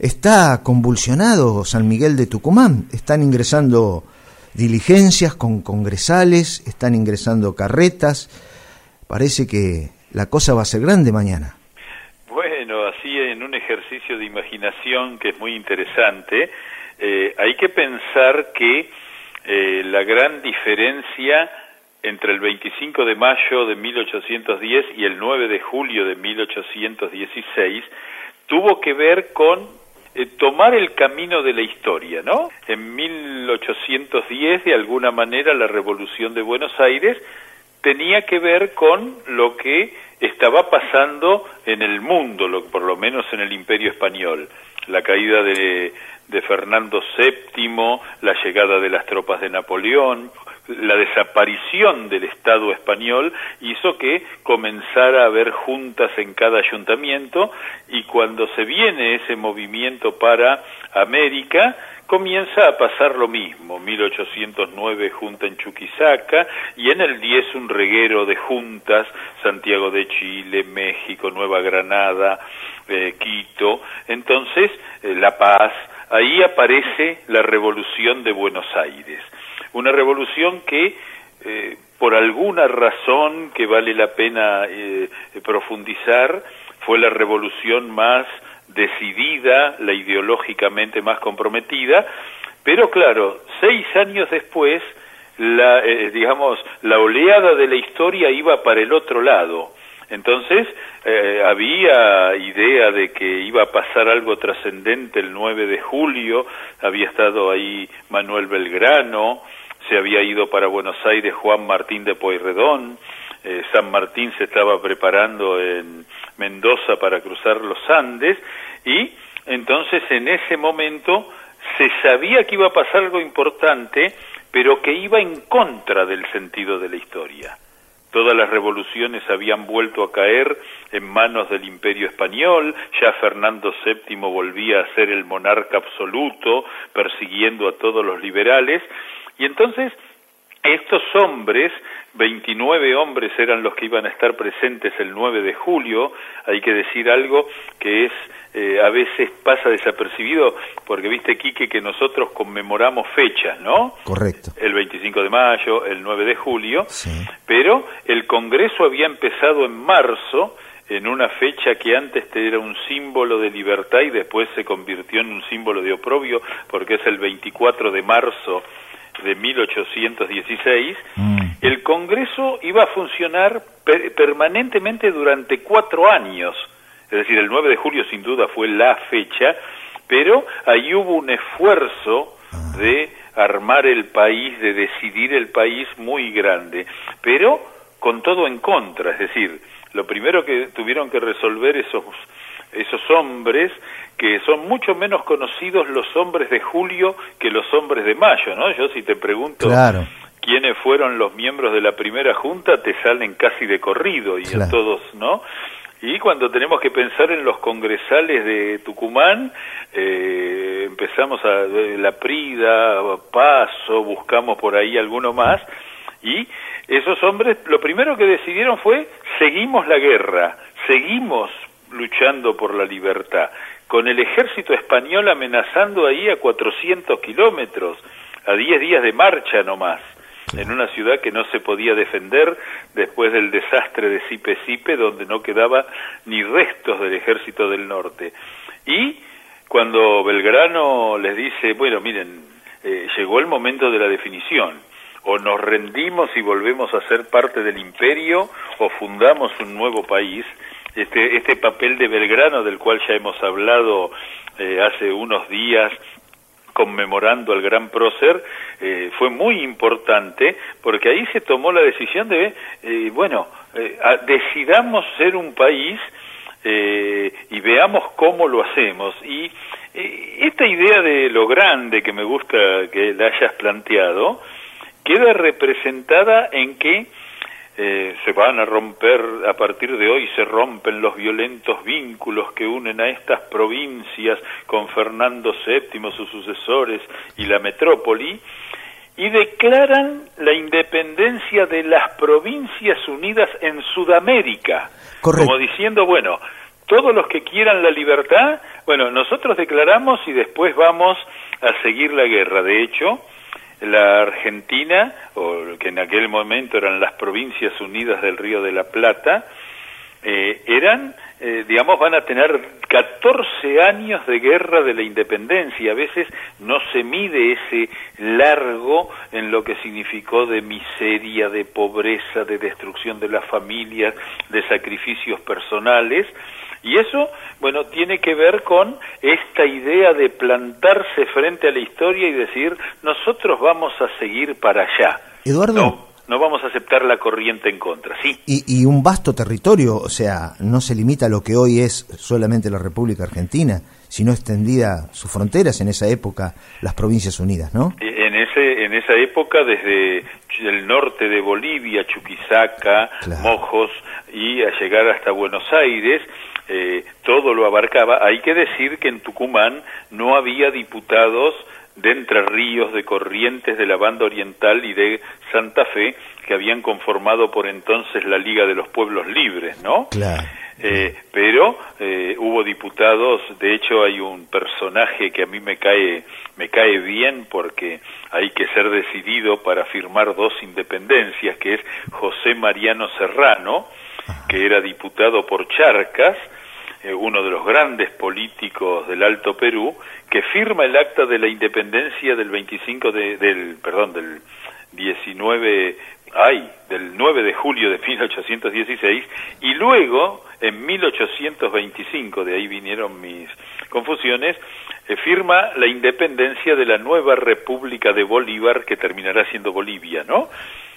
está convulsionado San Miguel de Tucumán. Están ingresando diligencias con congresales, están ingresando carretas. Parece que la cosa va a ser grande mañana. Bueno, así en un ejercicio de imaginación que es muy interesante, eh, hay que pensar que eh, la gran diferencia entre el 25 de mayo de 1810 y el 9 de julio de 1816 tuvo que ver con eh, tomar el camino de la historia, ¿no? En 1810, de alguna manera, la Revolución de Buenos Aires tenía que ver con lo que estaba pasando en el mundo, lo, por lo menos en el Imperio Español. La caída de, de Fernando VII, la llegada de las tropas de Napoleón, la desaparición del Estado español hizo que comenzara a haber juntas en cada ayuntamiento y cuando se viene ese movimiento para América, comienza a pasar lo mismo. 1809 junta en Chuquisaca y en el 10 un reguero de juntas, Santiago de Chile, México, Nueva Granada, eh, Quito. Entonces, eh, La Paz, ahí aparece la revolución de Buenos Aires una revolución que eh, por alguna razón que vale la pena eh, profundizar fue la revolución más decidida, la ideológicamente más comprometida, pero claro, seis años después, la, eh, digamos, la oleada de la historia iba para el otro lado. Entonces, eh, había idea de que iba a pasar algo trascendente el 9 de julio, había estado ahí Manuel Belgrano, se había ido para Buenos Aires Juan Martín de Pueyrredón, eh, San Martín se estaba preparando en Mendoza para cruzar los Andes. Y entonces en ese momento se sabía que iba a pasar algo importante, pero que iba en contra del sentido de la historia. Todas las revoluciones habían vuelto a caer en manos del imperio español, ya Fernando VII volvía a ser el monarca absoluto, persiguiendo a todos los liberales, y entonces estos hombres, 29 hombres eran los que iban a estar presentes el 9 de julio, hay que decir algo que es eh, a veces pasa desapercibido, porque viste, Quique, que nosotros conmemoramos fechas, ¿no? Correcto. El 25 de mayo, el 9 de julio, pero el Congreso había empezado en marzo, en una fecha que antes era un símbolo de libertad y después se convirtió en un símbolo de oprobio, porque es el 24 de marzo de 1816, mm. el Congreso iba a funcionar permanentemente durante cuatro años, es decir, el 9 de julio sin duda fue la fecha, pero ahí hubo un esfuerzo ah. de armar el país, de decidir el país muy grande, pero con todo en contra, es decir, lo primero que tuvieron que resolver esos esos hombres que son mucho menos conocidos los hombres de julio que los hombres de mayo, ¿no? Yo si te pregunto quiénes fueron los miembros de la primera junta, te salen casi de corrido y en todos, ¿no? Y cuando tenemos que pensar en los congresales de Tucumán, eh, empezamos a la Prida, Paso, buscamos por ahí alguno más, y esos hombres lo primero que decidieron fue seguimos la guerra, seguimos luchando por la libertad, con el ejército español amenazando ahí a 400 kilómetros, a 10 días de marcha nomás, en una ciudad que no se podía defender después del desastre de Sipe-Sipe, donde no quedaba ni restos del ejército del norte. Y cuando Belgrano les dice, bueno, miren, eh, llegó el momento de la definición, o nos rendimos y volvemos a ser parte del imperio, o fundamos un nuevo país, este, este papel de Belgrano del cual ya hemos hablado eh, hace unos días conmemorando al gran prócer, eh, fue muy importante porque ahí se tomó la decisión de, eh, bueno, decidamos ser un país y veamos cómo lo hacemos. Y esta idea de lo grande que me gusta que la hayas planteado, queda representada en que eh, se van a romper, a partir de hoy se rompen los violentos vínculos que unen a estas provincias con Fernando VII, sus sucesores y la metrópoli, y declaran la independencia de las provincias unidas en Sudamérica, como diciendo, bueno, todos los que quieran la libertad, bueno, nosotros declaramos y después vamos a seguir la guerra. De hecho, la Argentina, o que en aquel momento eran las Provincias Unidas del Río de la Plata, eh, eran, eh, digamos, van a tener 14 años de guerra de la independencia. A veces no se mide ese largo en lo que significó de miseria, de pobreza, de destrucción de las familias, de sacrificios personales. Y eso, bueno, tiene que ver con esta idea de plantarse frente a la historia y decir, nosotros vamos a seguir para allá. Eduardo. No, vamos a aceptar la corriente en contra, sí. Y, y, un vasto territorio, o sea, no se limita a lo que hoy es solamente la República Argentina, sino extendida sus fronteras en esa época, las Provincias Unidas, ¿no? En, ese, en esa época, desde el norte de Bolivia, Chuquisaca, Mojos, y a llegar hasta Buenos Aires, eh, todo lo abarcaba. Hay que decir que en Tucumán no había diputados de Entre Ríos, de Corrientes, de la Banda Oriental y de Santa Fe, que habían conformado por entonces la Liga de los Pueblos Libres, ¿no? Claro. Eh, pero eh, hubo diputados, de hecho hay un personaje que a mí me cae, me cae bien porque hay que ser decidido para firmar dos independencias, que es José Mariano Serrano, que era diputado por Charcas, eh, uno de los grandes políticos del Alto Perú, que firma el acta de la independencia del 25 de, del, perdón, del 19, ay, del 9 de julio de 1816, y luego, en 1825, de ahí vinieron mis confusiones, eh, firma la independencia de la nueva República de Bolívar, que terminará siendo Bolivia, ¿no?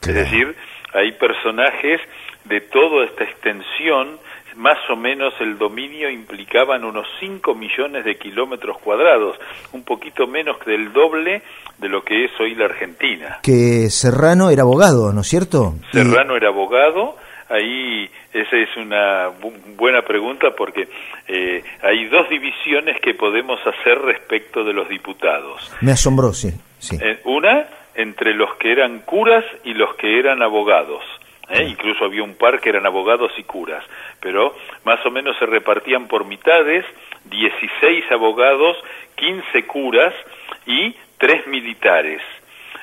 Es decir, hay personajes de toda esta extensión más o menos el dominio implicaban unos 5 millones de kilómetros cuadrados, un poquito menos del doble de lo que es hoy la Argentina. Que Serrano era abogado, ¿no es cierto? Serrano era abogado, ahí esa es una buena pregunta porque eh, hay dos divisiones que podemos hacer respecto de los diputados. Me asombró, sí. sí. Eh, una entre los que eran curas y los que eran abogados. ¿Eh? incluso había un par que eran abogados y curas, pero más o menos se repartían por mitades, 16 abogados, 15 curas y tres militares.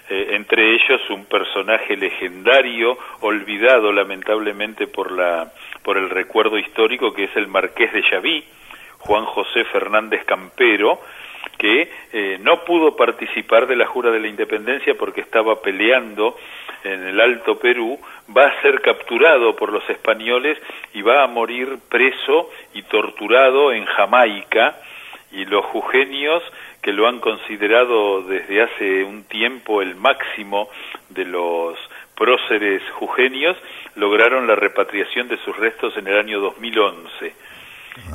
Eh, entre ellos un personaje legendario, olvidado lamentablemente por, la, por el recuerdo histórico, que es el marqués de Yaví, Juan José Fernández Campero, que eh, no pudo participar de la jura de la independencia porque estaba peleando en el Alto Perú, va a ser capturado por los españoles y va a morir preso y torturado en Jamaica y los jujeños que lo han considerado desde hace un tiempo el máximo de los próceres jujeños, lograron la repatriación de sus restos en el año 2011.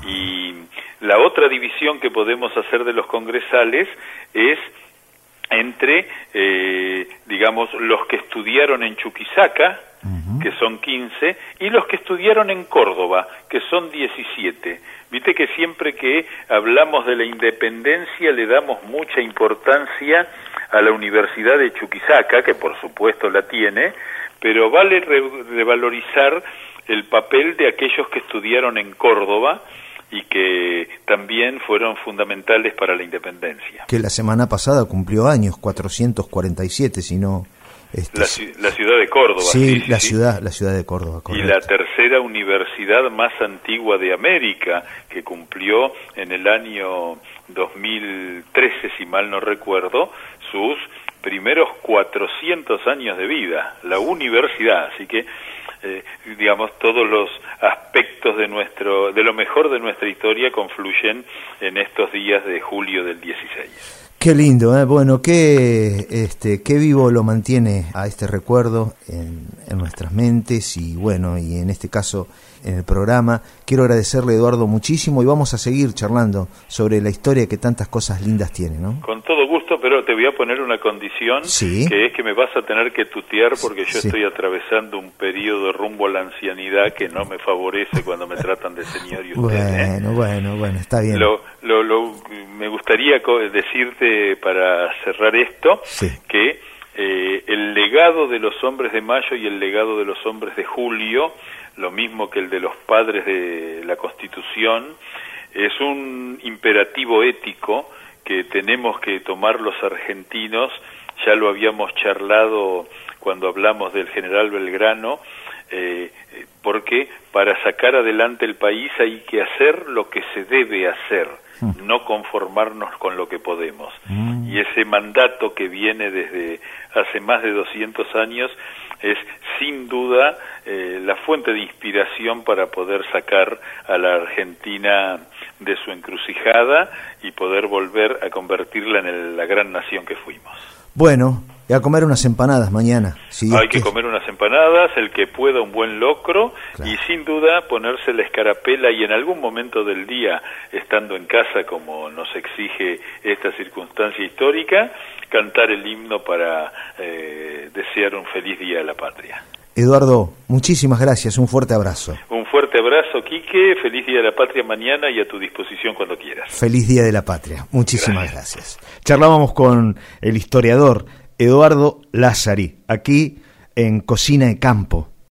Y la otra división que podemos hacer de los congresales es entre, eh, digamos, los que estudiaron en Chuquisaca, que son 15, y los que estudiaron en Córdoba, que son 17. Viste que siempre que hablamos de la independencia le damos mucha importancia a la Universidad de Chuquisaca, que por supuesto la tiene, pero vale revalorizar el papel de aquellos que estudiaron en Córdoba, y que también fueron fundamentales para la independencia. Que la semana pasada cumplió años, 447, si no... Este, la, ciudad de Córdoba. Sí, la ciudad, la ciudad de Córdoba. Y la tercera universidad más antigua de América, que cumplió en el año 2013, si mal no recuerdo, sus primeros 400 años de vida, la universidad. Así que eh, digamos todos los aspectos de nuestro de lo mejor de nuestra historia confluyen en estos días de julio del 16. Qué lindo, ¿eh? bueno, qué, este, qué vivo lo mantiene a este recuerdo en, en nuestras mentes y bueno, y en este caso en el programa. Quiero agradecerle, Eduardo, muchísimo y vamos a seguir charlando sobre la historia que tantas cosas lindas tiene, ¿no? Con todo gusto, pero te voy a poner una condición, que es que me vas a tener que tutear porque yo estoy atravesando un periodo rumbo a la ancianidad que no me favorece cuando me tratan de señor y usted. ¿eh? Bueno, bueno, bueno, está bien. Lo, lo, me gustaría decirte para cerrar esto que eh, el legado de los hombres de mayo y el legado de los hombres de julio, lo mismo que el de los padres de la Constitución, es un imperativo ético que tenemos que tomar los argentinos, ya lo habíamos charlado cuando hablamos del general Belgrano, eh, porque para sacar adelante el país hay que hacer lo que se debe hacer, mm. no conformarnos con lo que podemos. Mm. Y ese mandato que viene desde hace más de 200 años es sin duda eh, la fuente de inspiración para poder sacar a la Argentina de su encrucijada y poder volver a convertirla en la gran nación que fuimos. Bueno, y a comer unas empanadas mañana. Hay que, comer unas empanadas, el que pueda un buen locro y sin duda ponerse la escarapela y en algún momento del día, estando en casa como nos exige esta circunstancia histórica, cantar el himno para eh, desear un feliz día a la patria. Eduardo, muchísimas gracias, un fuerte abrazo. Un fuerte abrazo, Quique, feliz Día de la Patria mañana y a tu disposición cuando quieras. Feliz Día de la Patria, muchísimas gracias. Charlábamos con el historiador Eduardo Lázari, aquí en Cocina de Campo,